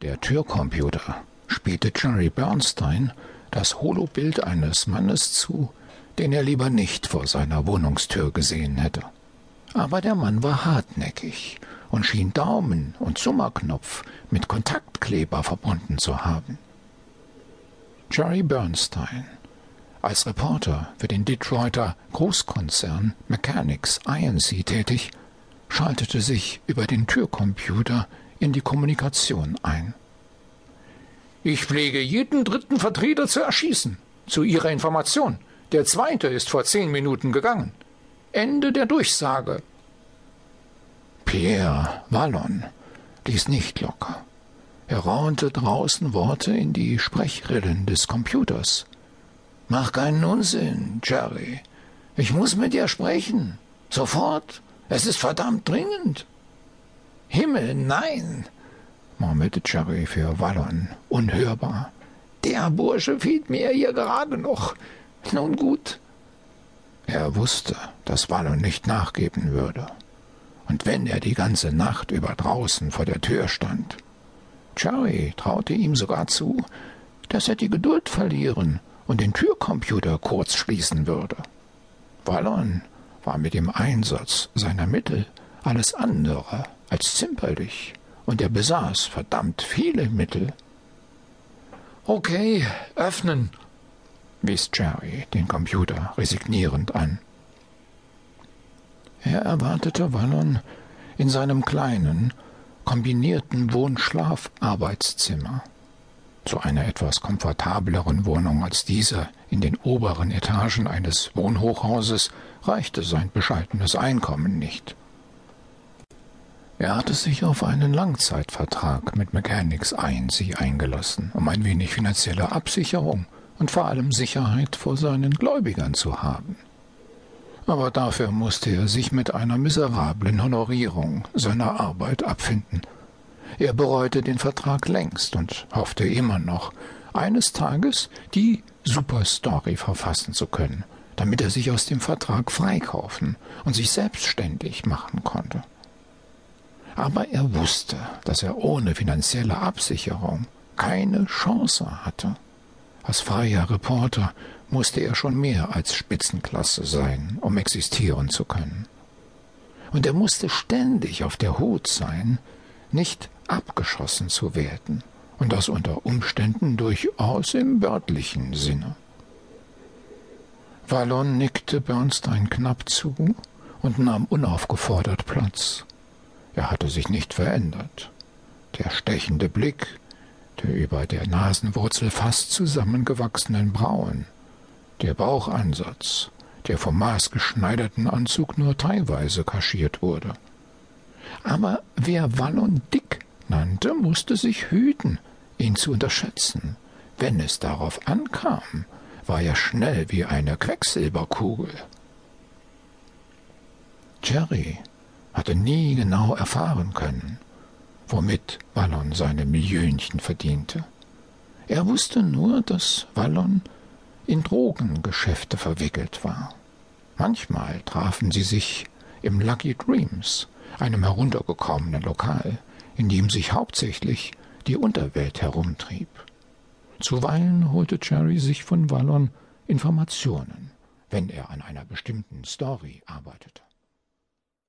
Der Türcomputer spielte Jerry Bernstein das Holobild eines Mannes zu, den er lieber nicht vor seiner Wohnungstür gesehen hätte. Aber der Mann war hartnäckig und schien Daumen und Summerknopf mit Kontaktkleber verbunden zu haben. Jerry Bernstein, als Reporter für den Detroiter Großkonzern Mechanics INC tätig, schaltete sich über den Türcomputer in die Kommunikation ein. Ich pflege jeden dritten Vertreter zu erschießen. Zu Ihrer Information. Der zweite ist vor zehn Minuten gegangen. Ende der Durchsage. Pierre Wallon ließ nicht locker. Er raunte draußen Worte in die Sprechrillen des Computers. Mach keinen Unsinn, Jerry. Ich muss mit dir sprechen. Sofort. Es ist verdammt dringend. Himmel, nein, murmelte Jerry für Wallon, unhörbar. Der Bursche fehlt mir hier gerade noch. Nun gut. Er wusste, dass Wallon nicht nachgeben würde. Und wenn er die ganze Nacht über draußen vor der Tür stand, Jerry traute ihm sogar zu, dass er die Geduld verlieren und den Türcomputer kurz schließen würde. Wallon war mit dem Einsatz seiner Mittel alles andere als zimperlich, und er besaß verdammt viele Mittel. Okay, öffnen, wies Jerry den Computer resignierend an. Er erwartete Wallon in seinem kleinen, kombinierten Wohn-Schlaf-Arbeitszimmer. Zu einer etwas komfortableren Wohnung als diese in den oberen Etagen eines Wohnhochhauses reichte sein bescheidenes Einkommen nicht. Er hatte sich auf einen Langzeitvertrag mit Mechanics INC eingelassen, um ein wenig finanzielle Absicherung und vor allem Sicherheit vor seinen Gläubigern zu haben. Aber dafür musste er sich mit einer miserablen Honorierung seiner Arbeit abfinden. Er bereute den Vertrag längst und hoffte immer noch, eines Tages die Superstory verfassen zu können, damit er sich aus dem Vertrag freikaufen und sich selbstständig machen konnte. Aber er wusste, dass er ohne finanzielle Absicherung keine Chance hatte. Als freier Reporter musste er schon mehr als Spitzenklasse sein, um existieren zu können. Und er musste ständig auf der Hut sein, nicht abgeschossen zu werden, und das unter Umständen durchaus im wörtlichen Sinne. Wallon nickte Bernstein knapp zu und nahm unaufgefordert Platz. Er hatte sich nicht verändert. Der stechende Blick, der über der Nasenwurzel fast zusammengewachsenen Brauen, der Bauchansatz, der vom maßgeschneiderten Anzug nur teilweise kaschiert wurde. Aber wer Wallon dick nannte, musste sich hüten, ihn zu unterschätzen. Wenn es darauf ankam, war er schnell wie eine Quecksilberkugel. Jerry hatte nie genau erfahren können, womit Wallon seine Millionchen verdiente. Er wusste nur, dass Wallon in Drogengeschäfte verwickelt war. Manchmal trafen sie sich im Lucky Dreams, einem heruntergekommenen Lokal, in dem sich hauptsächlich die Unterwelt herumtrieb. Zuweilen holte Jerry sich von Wallon Informationen, wenn er an einer bestimmten Story arbeitete.